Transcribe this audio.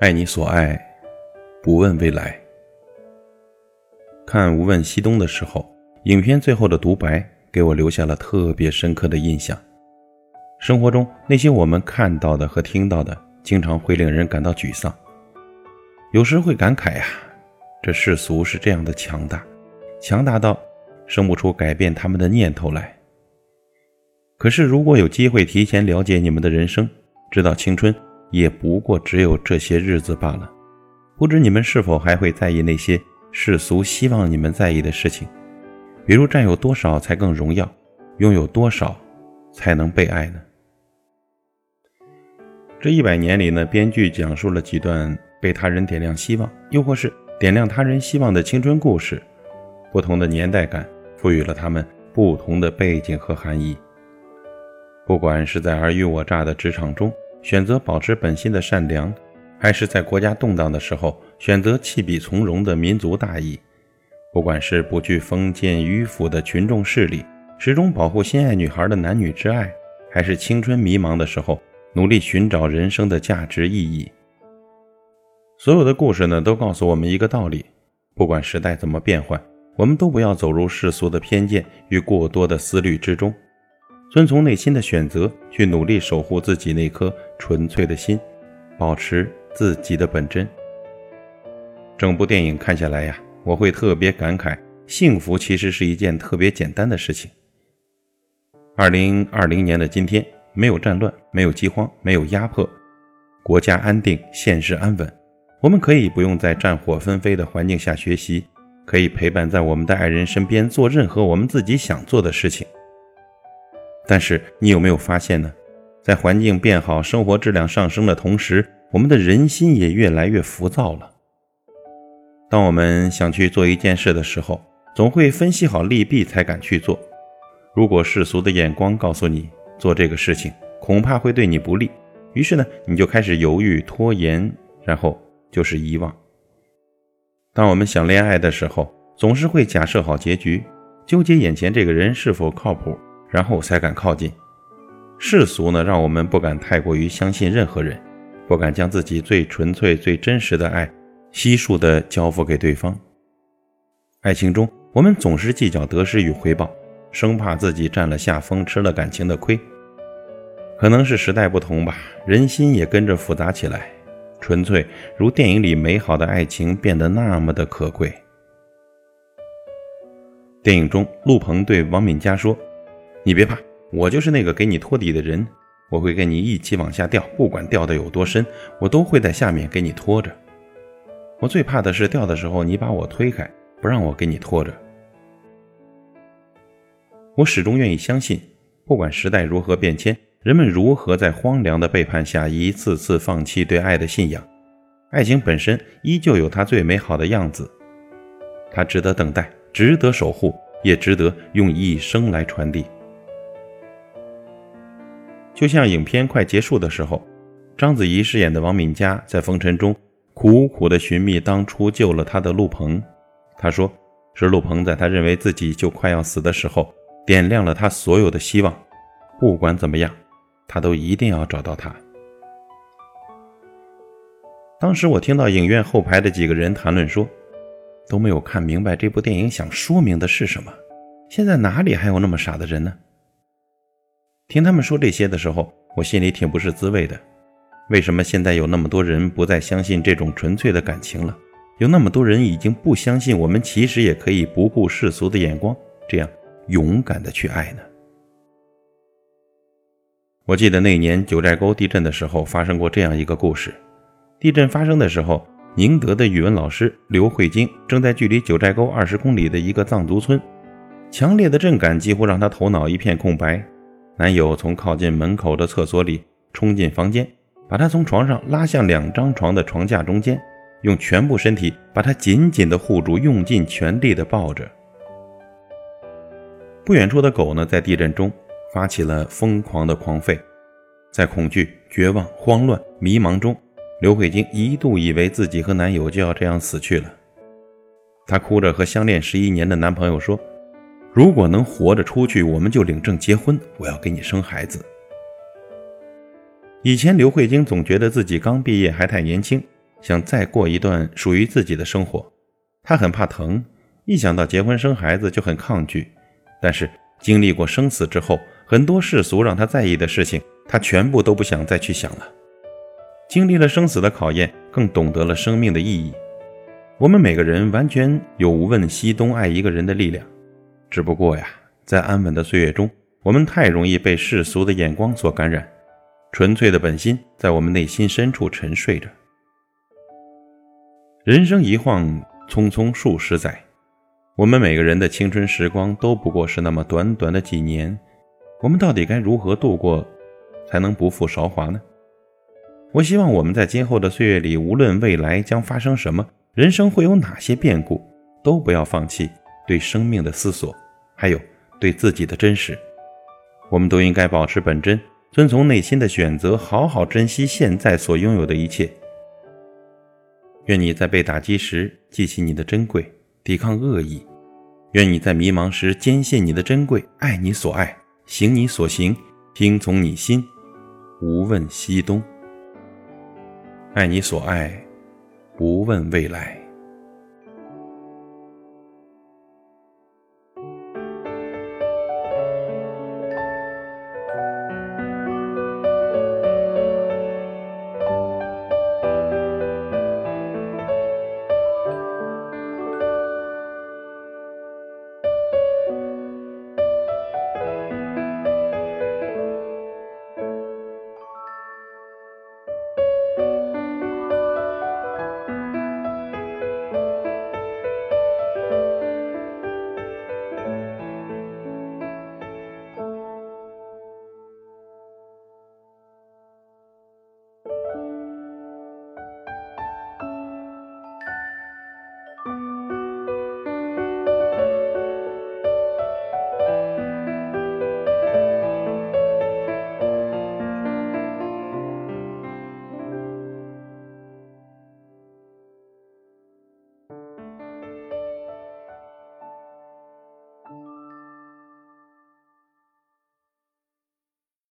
爱你所爱，不问未来。看《无问西东》的时候，影片最后的独白给我留下了特别深刻的印象。生活中那些我们看到的和听到的，经常会令人感到沮丧。有时会感慨呀，这世俗是这样的强大，强大到生不出改变他们的念头来。可是，如果有机会提前了解你们的人生，知道青春也不过只有这些日子罢了，不知你们是否还会在意那些世俗希望你们在意的事情，比如占有多少才更荣耀，拥有多少才能被爱呢？这一百年里呢，编剧讲述了几段被他人点亮希望，又或是点亮他人希望的青春故事，不同的年代感赋予了他们不同的背景和含义。不管是在尔虞我诈的职场中选择保持本心的善良，还是在国家动荡的时候选择弃笔从戎的民族大义；不管是不惧封建迂腐的群众势力，始终保护心爱女孩的男女之爱，还是青春迷茫的时候努力寻找人生的价值意义，所有的故事呢，都告诉我们一个道理：不管时代怎么变换，我们都不要走入世俗的偏见与过多的思虑之中。遵从内心的选择，去努力守护自己那颗纯粹的心，保持自己的本真。整部电影看下来呀，我会特别感慨，幸福其实是一件特别简单的事情。二零二零年的今天，没有战乱，没有饥荒，没有压迫，国家安定，现实安稳。我们可以不用在战火纷飞的环境下学习，可以陪伴在我们的爱人身边，做任何我们自己想做的事情。但是你有没有发现呢？在环境变好、生活质量上升的同时，我们的人心也越来越浮躁了。当我们想去做一件事的时候，总会分析好利弊才敢去做。如果世俗的眼光告诉你做这个事情恐怕会对你不利，于是呢，你就开始犹豫、拖延，然后就是遗忘。当我们想恋爱的时候，总是会假设好结局，纠结眼前这个人是否靠谱。然后才敢靠近。世俗呢，让我们不敢太过于相信任何人，不敢将自己最纯粹、最真实的爱悉数的交付给对方。爱情中，我们总是计较得失与回报，生怕自己占了下风，吃了感情的亏。可能是时代不同吧，人心也跟着复杂起来。纯粹如电影里美好的爱情变得那么的可贵。电影中，陆鹏对王敏佳说。你别怕，我就是那个给你托底的人，我会跟你一起往下掉，不管掉的有多深，我都会在下面给你拖着。我最怕的是掉的时候你把我推开，不让我给你拖着。我始终愿意相信，不管时代如何变迁，人们如何在荒凉的背叛下一次次放弃对爱的信仰，爱情本身依旧有它最美好的样子，它值得等待，值得守护，也值得用一生来传递。就像影片快结束的时候，章子怡饰演的王敏佳在风尘中苦苦的寻觅当初救了她的陆鹏。她说：“是陆鹏在她认为自己就快要死的时候，点亮了她所有的希望。不管怎么样，她都一定要找到他。”当时我听到影院后排的几个人谈论说，都没有看明白这部电影想说明的是什么。现在哪里还有那么傻的人呢？听他们说这些的时候，我心里挺不是滋味的。为什么现在有那么多人不再相信这种纯粹的感情了？有那么多人已经不相信我们其实也可以不顾世俗的眼光，这样勇敢的去爱呢？我记得那年九寨沟地震的时候，发生过这样一个故事。地震发生的时候，宁德的语文老师刘慧晶正在距离九寨沟二十公里的一个藏族村，强烈的震感几乎让他头脑一片空白。男友从靠近门口的厕所里冲进房间，把她从床上拉向两张床的床架中间，用全部身体把她紧紧地护住，用尽全力地抱着。不远处的狗呢，在地震中发起了疯狂的狂吠，在恐惧、绝望、慌乱、迷茫中，刘慧晶一度以为自己和男友就要这样死去了。她哭着和相恋十一年的男朋友说。如果能活着出去，我们就领证结婚。我要给你生孩子。以前刘慧晶总觉得自己刚毕业还太年轻，想再过一段属于自己的生活。她很怕疼，一想到结婚生孩子就很抗拒。但是经历过生死之后，很多世俗让她在意的事情，她全部都不想再去想了。经历了生死的考验，更懂得了生命的意义。我们每个人完全有无问西东爱一个人的力量，只不过呀，在安稳的岁月中，我们太容易被世俗的眼光所感染。纯粹的本心在我们内心深处沉睡着。人生一晃匆匆数十载，我们每个人的青春时光都不过是那么短短的几年，我们到底该如何度过，才能不负韶华呢？我希望我们在今后的岁月里，无论未来将发生什么，人生会有哪些变故，都不要放弃对生命的思索，还有对自己的真实。我们都应该保持本真。遵从内心的选择，好好珍惜现在所拥有的一切。愿你在被打击时记起你的珍贵，抵抗恶意；愿你在迷茫时坚信你的珍贵，爱你所爱，行你所行，听从你心，无问西东。爱你所爱，不问未来。